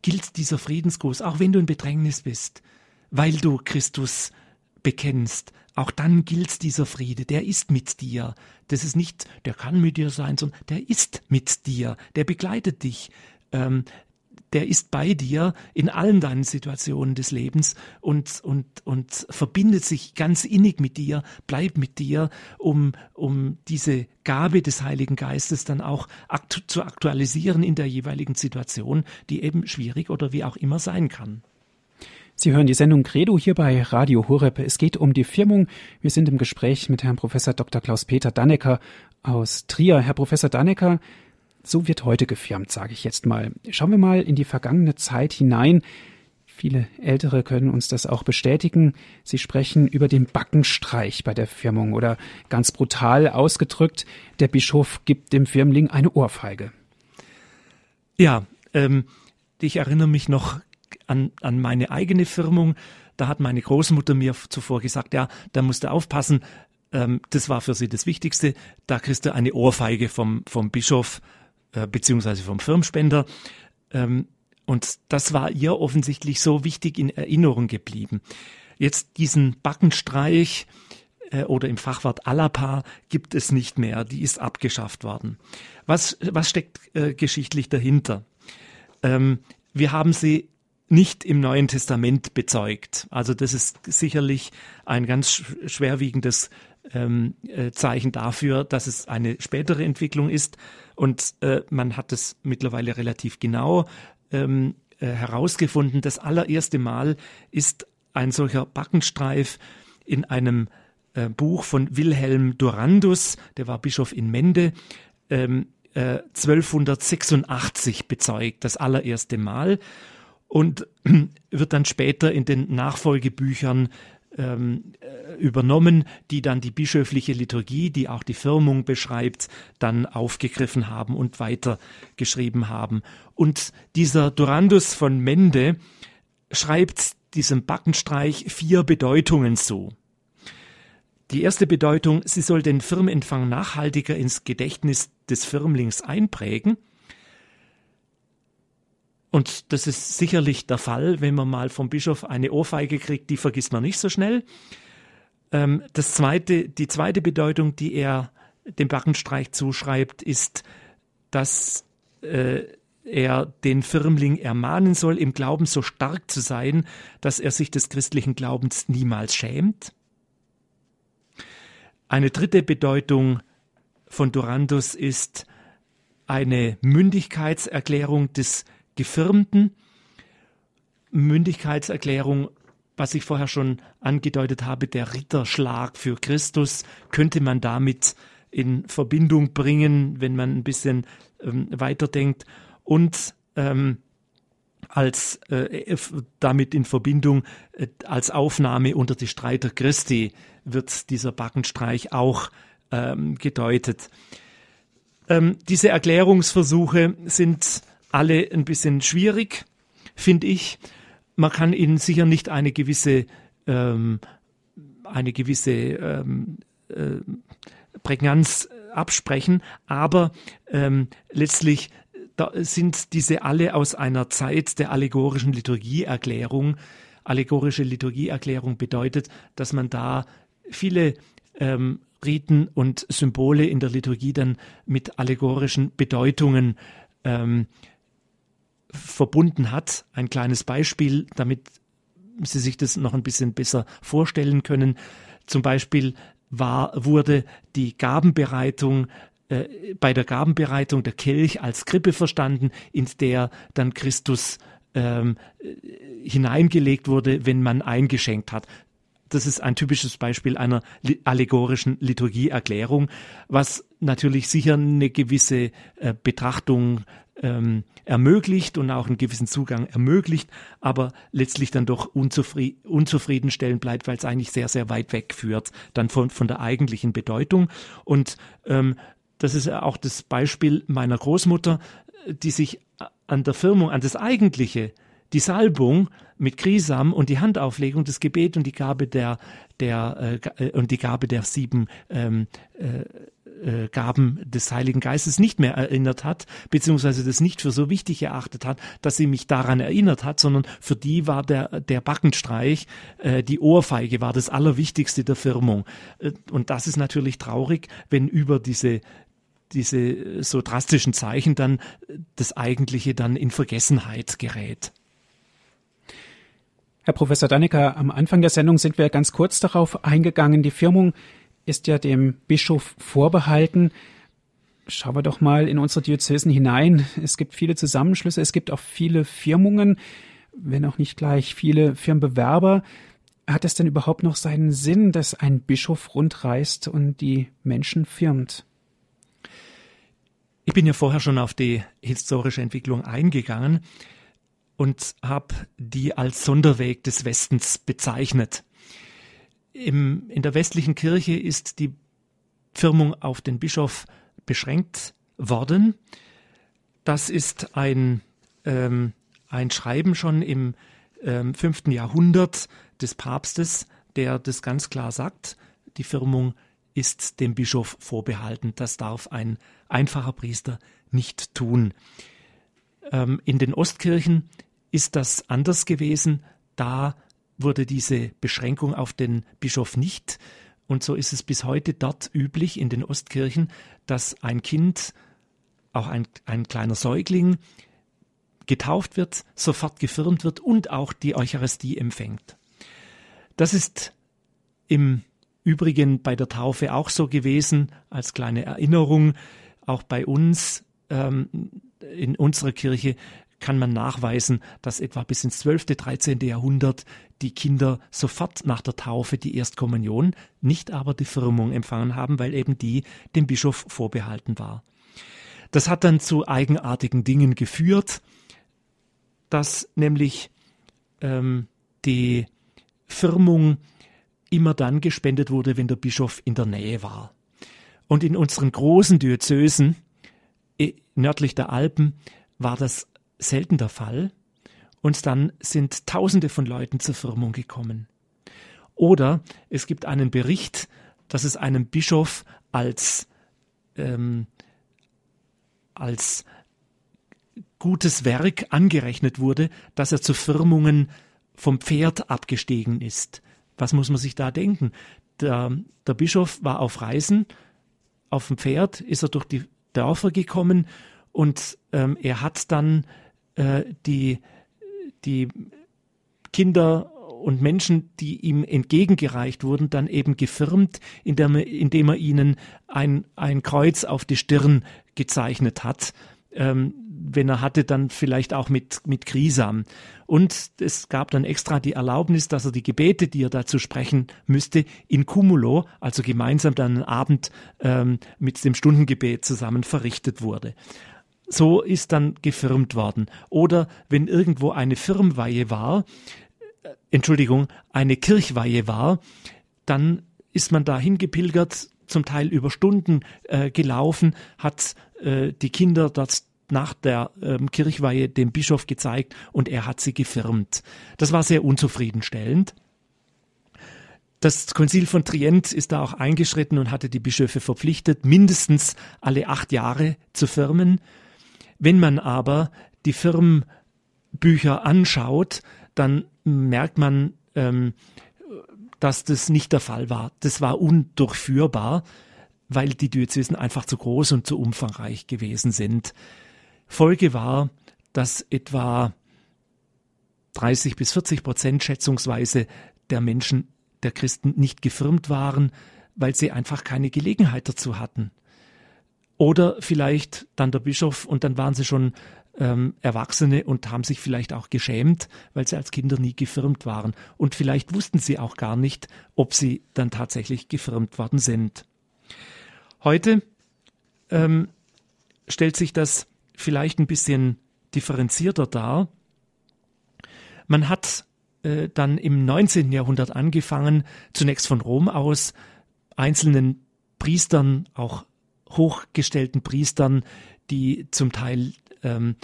gilt dieser Friedensgruß, auch wenn du in Bedrängnis bist, weil du Christus bekennst, auch dann gilt dieser Friede, der ist mit dir. Das ist nicht, der kann mit dir sein, sondern der ist mit dir, der begleitet dich. Ähm, der ist bei dir in allen deinen Situationen des Lebens und, und, und verbindet sich ganz innig mit dir, bleibt mit dir, um, um diese Gabe des Heiligen Geistes dann auch aktu zu aktualisieren in der jeweiligen Situation, die eben schwierig oder wie auch immer sein kann. Sie hören die Sendung Credo hier bei Radio Horeb. Es geht um die Firmung. Wir sind im Gespräch mit Herrn Professor Dr. Klaus-Peter Dannecker aus Trier. Herr Professor Dannecker, so wird heute gefirmt, sage ich jetzt mal. Schauen wir mal in die vergangene Zeit hinein. Viele Ältere können uns das auch bestätigen. Sie sprechen über den Backenstreich bei der Firmung oder ganz brutal ausgedrückt, der Bischof gibt dem Firmling eine Ohrfeige. Ja, ähm, ich erinnere mich noch an, an meine eigene Firmung. Da hat meine Großmutter mir zuvor gesagt, ja, da musst du aufpassen. Ähm, das war für sie das Wichtigste. Da kriegst du eine Ohrfeige vom, vom Bischof äh, beziehungsweise vom Firmspender. Ähm, und das war ihr offensichtlich so wichtig in Erinnerung geblieben. Jetzt diesen Backenstreich äh, oder im Fachwort Alapa gibt es nicht mehr. Die ist abgeschafft worden. Was, was steckt äh, geschichtlich dahinter? Ähm, wir haben sie nicht im Neuen Testament bezeugt. Also das ist sicherlich ein ganz schwerwiegendes ähm, äh, Zeichen dafür, dass es eine spätere Entwicklung ist. Und äh, man hat es mittlerweile relativ genau ähm, äh, herausgefunden. Das allererste Mal ist ein solcher Backenstreif in einem äh, Buch von Wilhelm Durandus, der war Bischof in Mende, ähm, 1286 äh, bezeugt, das allererste Mal und [CLEARS THROAT] wird dann später in den Nachfolgebüchern ähm, äh, übernommen, die dann die bischöfliche Liturgie, die auch die Firmung beschreibt, dann aufgegriffen haben und weitergeschrieben haben. Und dieser Durandus von Mende schreibt diesem Backenstreich vier Bedeutungen zu. Die erste Bedeutung, sie soll den Firmenempfang nachhaltiger ins Gedächtnis des Firmlings einprägen – Und das ist sicherlich der Fall, wenn man mal vom Bischof eine Ohrfeige kriegt, die vergisst man nicht so schnell. Ähm, das zweite, die zweite Bedeutung, die er dem Backenstreich zuschreibt, ist, dass äh, er den Firmling ermahnen soll, im Glauben so stark zu sein, dass er sich des christlichen Glaubens niemals schämt. Eine dritte Bedeutung von Durandus ist eine Mündigkeitserklärung des Gefirmten. Mündigkeitserklärung, was ich vorher schon angedeutet habe, der Ritterschlag für Christus, könnte man damit in Verbindung bringen, wenn man ein bisschen ähm, weiterdenkt. Und ähm, als äh, damit in Verbindung äh, als Aufnahme unter die Streiter Christi wird dieser Backenstreich auch ähm, gedeutet. Ähm, diese Erklärungsversuche sind alle ein bisschen schwierig, finde ich. Man kann ihnen sicher nicht eine gewisse ähm, eine gewisse ähm, äh, Prägnanz absprechen, aber ähm, letztlich da sind diese alle aus einer Zeit der allegorischen Liturgieerklärung. Allegorische Liturgieerklärung bedeutet, dass man da viele ähm, Riten und Symbole in der Liturgie dann mit allegorischen Bedeutungen ähm, verbunden hat. Ein kleines Beispiel, damit Sie sich das noch ein bisschen besser vorstellen können. Zum Beispiel war, wurde die Gabenbereitung äh, bei der Gabenbereitung der Kelch als Krippe verstanden, in der dann Christus ähm, äh, hineingelegt wurde, wenn man eingeschenkt hat. Das ist ein typisches Beispiel einer allegorischen Liturgieerklärung, was natürlich sicher eine gewisse äh, Betrachtung ähm, ermöglicht und auch einen gewissen Zugang ermöglicht, aber letztlich dann doch unzufried unzufriedenstellend bleibt, weil es eigentlich sehr, sehr weit weg führt, dann von, von der eigentlichen Bedeutung. Und ähm, das ist auch das Beispiel meiner Großmutter, die sich an der Firmung, an das Eigentliche, die Salbung mit Krisam und die Handauflegung, das Gebet und die Gabe der, der äh, äh und die Gabe der sieben ähm, äh, äh, Gaben des Heiligen Geistes nicht mehr erinnert hat, beziehungsweise das nicht für so wichtig erachtet hat, dass sie mich daran erinnert hat, sondern für die war der, der Backenstreich, äh, die Ohrfeige war das Allerwichtigste der Firmung. Äh, und das ist natürlich traurig, wenn über diese diese so drastischen Zeichen dann das Eigentliche dann in Vergessenheit gerät. Herr Professor Dannecker, am Anfang der Sendung sind wir ganz kurz darauf eingegangen. Die Firmung ist ja dem Bischof vorbehalten. Schauen wir doch mal in unsere Diözesen hinein. Es gibt viele Zusammenschlüsse, es gibt auch viele Firmungen, wenn auch nicht gleich viele Firmenbewerber. Hat es denn überhaupt noch seinen Sinn, dass ein Bischof rundreist und die Menschen firmt? Ich bin ja vorher schon auf die historische Entwicklung eingegangen und habe die als Sonderweg des Westens bezeichnet. Im, in der westlichen Kirche ist die Firmung auf den Bischof beschränkt worden. Das ist ein, ähm, ein Schreiben schon im ähm, 5. Jahrhundert des Papstes, der das ganz klar sagt. Die Firmung ist dem Bischof vorbehalten. Das darf ein einfacher Priester nicht tun. Ähm, in den Ostkirchen ist das anders gewesen. Da wurde diese Beschränkung auf den Bischof nicht. Und so ist es bis heute dort üblich in den Ostkirchen, dass ein Kind, auch ein, ein kleiner Säugling, getauft wird, sofort gefirmt wird und auch die Eucharistie empfängt. Das ist im Übrigen bei der Taufe auch so gewesen, als kleine Erinnerung. Auch bei uns ähm, in unserer Kirche kann man nachweisen, dass etwa bis ins 12., 13. Jahrhundert die Kinder sofort nach der Taufe die Erstkommunion, nicht aber die Firmung empfangen haben, weil eben die dem Bischof vorbehalten war. Das hat dann zu eigenartigen Dingen geführt, dass nämlich ähm, die Firmung immer dann gespendet wurde, wenn der Bischof in der Nähe war. Und in unseren großen Diözesen nördlich der Alpen war das selten der Fall. Und dann sind Tausende von Leuten zur Firmung gekommen. Oder es gibt einen Bericht, dass es einem Bischof als, ähm, als gutes Werk angerechnet wurde, dass er zu Firmungen vom Pferd abgestiegen ist. Was muss man sich da denken? Der, der Bischof war auf Reisen, auf dem Pferd ist er durch die Dörfer gekommen und ähm, er hat dann äh, die, die Kinder und Menschen, die ihm entgegengereicht wurden, dann eben gefirmt, indem er, indem er ihnen ein, ein Kreuz auf die Stirn gezeichnet hat. Ähm, wenn er hatte, dann vielleicht auch mit, mit Grisam. Und es gab dann extra die Erlaubnis, dass er die Gebete, die er dazu sprechen müsste, in Cumulo, also gemeinsam dann einen Abend ähm, mit dem Stundengebet zusammen verrichtet wurde. So ist dann gefirmt worden. Oder wenn irgendwo eine Firmweihe war, äh, Entschuldigung, eine Kirchweihe war, dann ist man da hingepilgert, zum Teil über Stunden äh, gelaufen, hat äh, die Kinder dort nach der ähm, Kirchweihe dem Bischof gezeigt und er hat sie gefirmt. Das war sehr unzufriedenstellend. Das Konzil von Trient ist da auch eingeschritten und hatte die Bischöfe verpflichtet, mindestens alle acht Jahre zu firmen. Wenn man aber die Firmbücher anschaut, dann merkt man, ähm, dass das nicht der Fall war. Das war undurchführbar, weil die Diözesen einfach zu groß und zu umfangreich gewesen sind. Folge war, dass etwa 30 bis 40 Prozent schätzungsweise der Menschen, der Christen nicht gefirmt waren, weil sie einfach keine Gelegenheit dazu hatten. Oder vielleicht dann der Bischof und dann waren sie schon ähm, Erwachsene und haben sich vielleicht auch geschämt, weil sie als Kinder nie gefirmt waren. Und vielleicht wussten sie auch gar nicht, ob sie dann tatsächlich gefirmt worden sind. Heute ähm, stellt sich das vielleicht ein bisschen differenzierter dar. Man hat äh, dann im 19. Jahrhundert angefangen, zunächst von Rom aus, einzelnen Priestern, auch hochgestellten Priestern, die zum Teil ähm,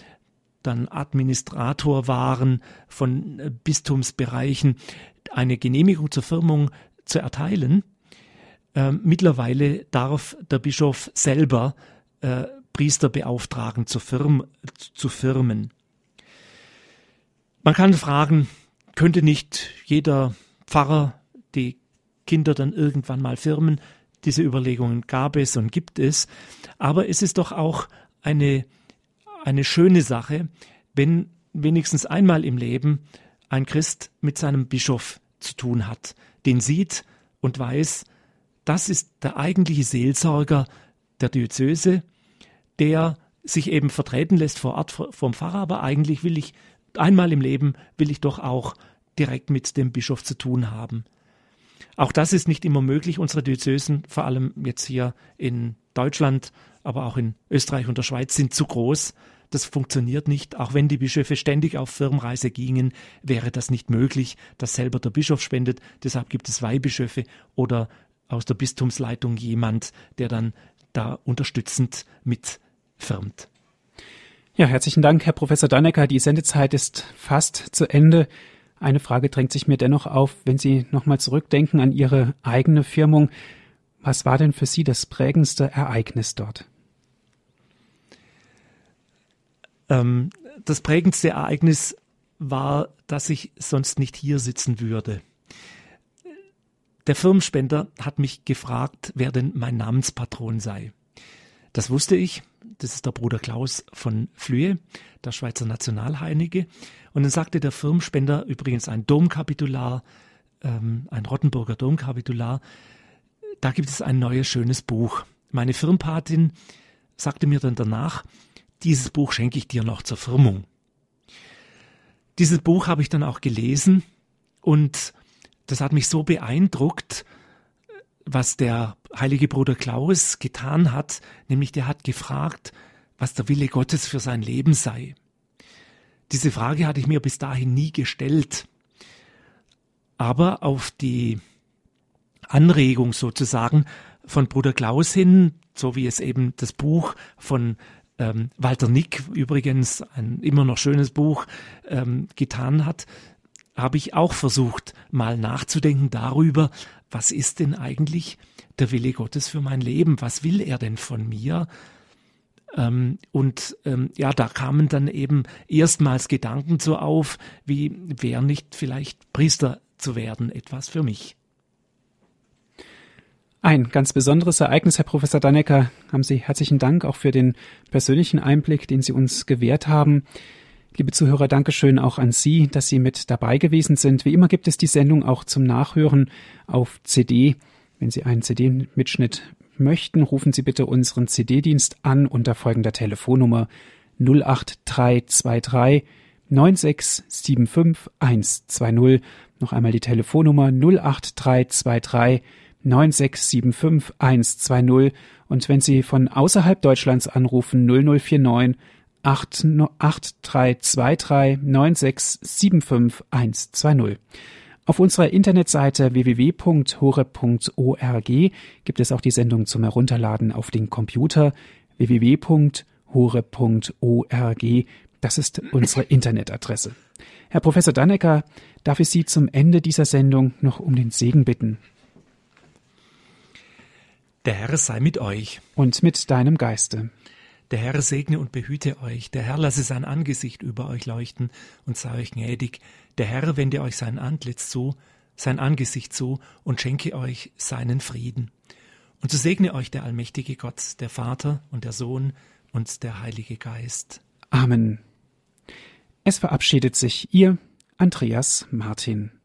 dann Administrator waren von äh, Bistumsbereichen, eine Genehmigung zur Firmung zu erteilen. Ähm, mittlerweile darf der Bischof selber äh, Priester beauftragen zu, Firm, zu Firmen. Man kann fragen, könnte nicht jeder Pfarrer die Kinder dann irgendwann mal firmen? Diese Überlegungen gab es und gibt es. Aber es ist doch auch eine, eine schöne Sache, wenn wenigstens einmal im Leben ein Christ mit seinem Bischof zu tun hat, den sieht und weiß, das ist der eigentliche Seelsorger der Diözese, der sich eben vertreten lässt vor Ort vom Pfarrer, aber eigentlich will ich einmal im Leben will ich doch auch direkt mit dem Bischof zu tun haben. Auch das ist nicht immer möglich. Unsere Diözesen, vor allem jetzt hier in Deutschland, aber auch in Österreich und der Schweiz, sind zu groß. Das funktioniert nicht. Auch wenn die Bischöfe ständig auf Firmenreise gingen, wäre das nicht möglich, dass selber der Bischof spendet. Deshalb gibt es Weihbischöfe oder aus der Bistumsleitung jemand, der dann da unterstützend mit firmt. Ja, herzlichen Dank, Herr Professor Dannecker. Die Sendezeit ist fast zu Ende. Eine Frage drängt sich mir dennoch auf, wenn Sie nochmal zurückdenken an Ihre eigene Firmung. Was war denn für Sie das prägendste Ereignis dort? Ähm, das prägendste Ereignis war, dass ich sonst nicht hier sitzen würde. Der Firmenspender hat mich gefragt, wer denn mein Namenspatron sei. Das wusste ich. Das ist der Bruder Klaus von Flühe, der Schweizer Nationalheilige. Und dann sagte der Firmenspender, übrigens ein Domkapitular, ähm, ein Rottenburger Domkapitular, da gibt es ein neues schönes Buch. Meine Firmpatin sagte mir dann danach, dieses Buch schenke ich dir noch zur Firmung. Dieses Buch habe ich dann auch gelesen und das hat mich so beeindruckt, was der heilige Bruder Klaus getan hat, nämlich der hat gefragt, was der Wille Gottes für sein Leben sei. Diese Frage hatte ich mir bis dahin nie gestellt. Aber auf die Anregung sozusagen von Bruder Klaus hin, so wie es eben das Buch von ähm, Walter Nick, übrigens ein immer noch schönes Buch, ähm, getan hat, habe ich auch versucht, mal nachzudenken darüber, was ist denn eigentlich der Wille Gottes für mein Leben? Was will er denn von mir? Ähm, und ähm, ja, da kamen dann eben erstmals Gedanken so auf, wie wäre nicht vielleicht Priester zu werden etwas für mich. Ein ganz besonderes Ereignis, Herr Professor Dannecker. Haben Sie herzlichen Dank auch für den persönlichen Einblick, den Sie uns gewährt haben. Liebe Zuhörer, Dankeschön auch an Sie, dass Sie mit dabei gewesen sind. Wie immer gibt es die Sendung auch zum Nachhören auf CD. Wenn Sie einen CD-Mitschnitt möchten, rufen Sie bitte unseren CD-Dienst an unter folgender Telefonnummer 08323 9675 120. Noch einmal die Telefonnummer 08323 9675 120 und wenn Sie von außerhalb Deutschlands anrufen 0049 8323 9675 120. Auf unserer Internetseite www.hore.org gibt es auch die Sendung zum Herunterladen auf den Computer www.hore.org. Das ist unsere [LAUGHS] Internetadresse. Herr Professor Dannecker, darf ich Sie zum Ende dieser Sendung noch um den Segen bitten? Der Herr sei mit euch. Und mit deinem Geiste. Der Herr segne und behüte euch. Der Herr lasse sein Angesicht über euch leuchten und sei euch gnädig. Der Herr wende euch sein Antlitz zu, sein Angesicht zu und schenke euch seinen Frieden. Und so segne euch der allmächtige Gott, der Vater und der Sohn und der Heilige Geist. Amen. Es verabschiedet sich Ihr Andreas Martin.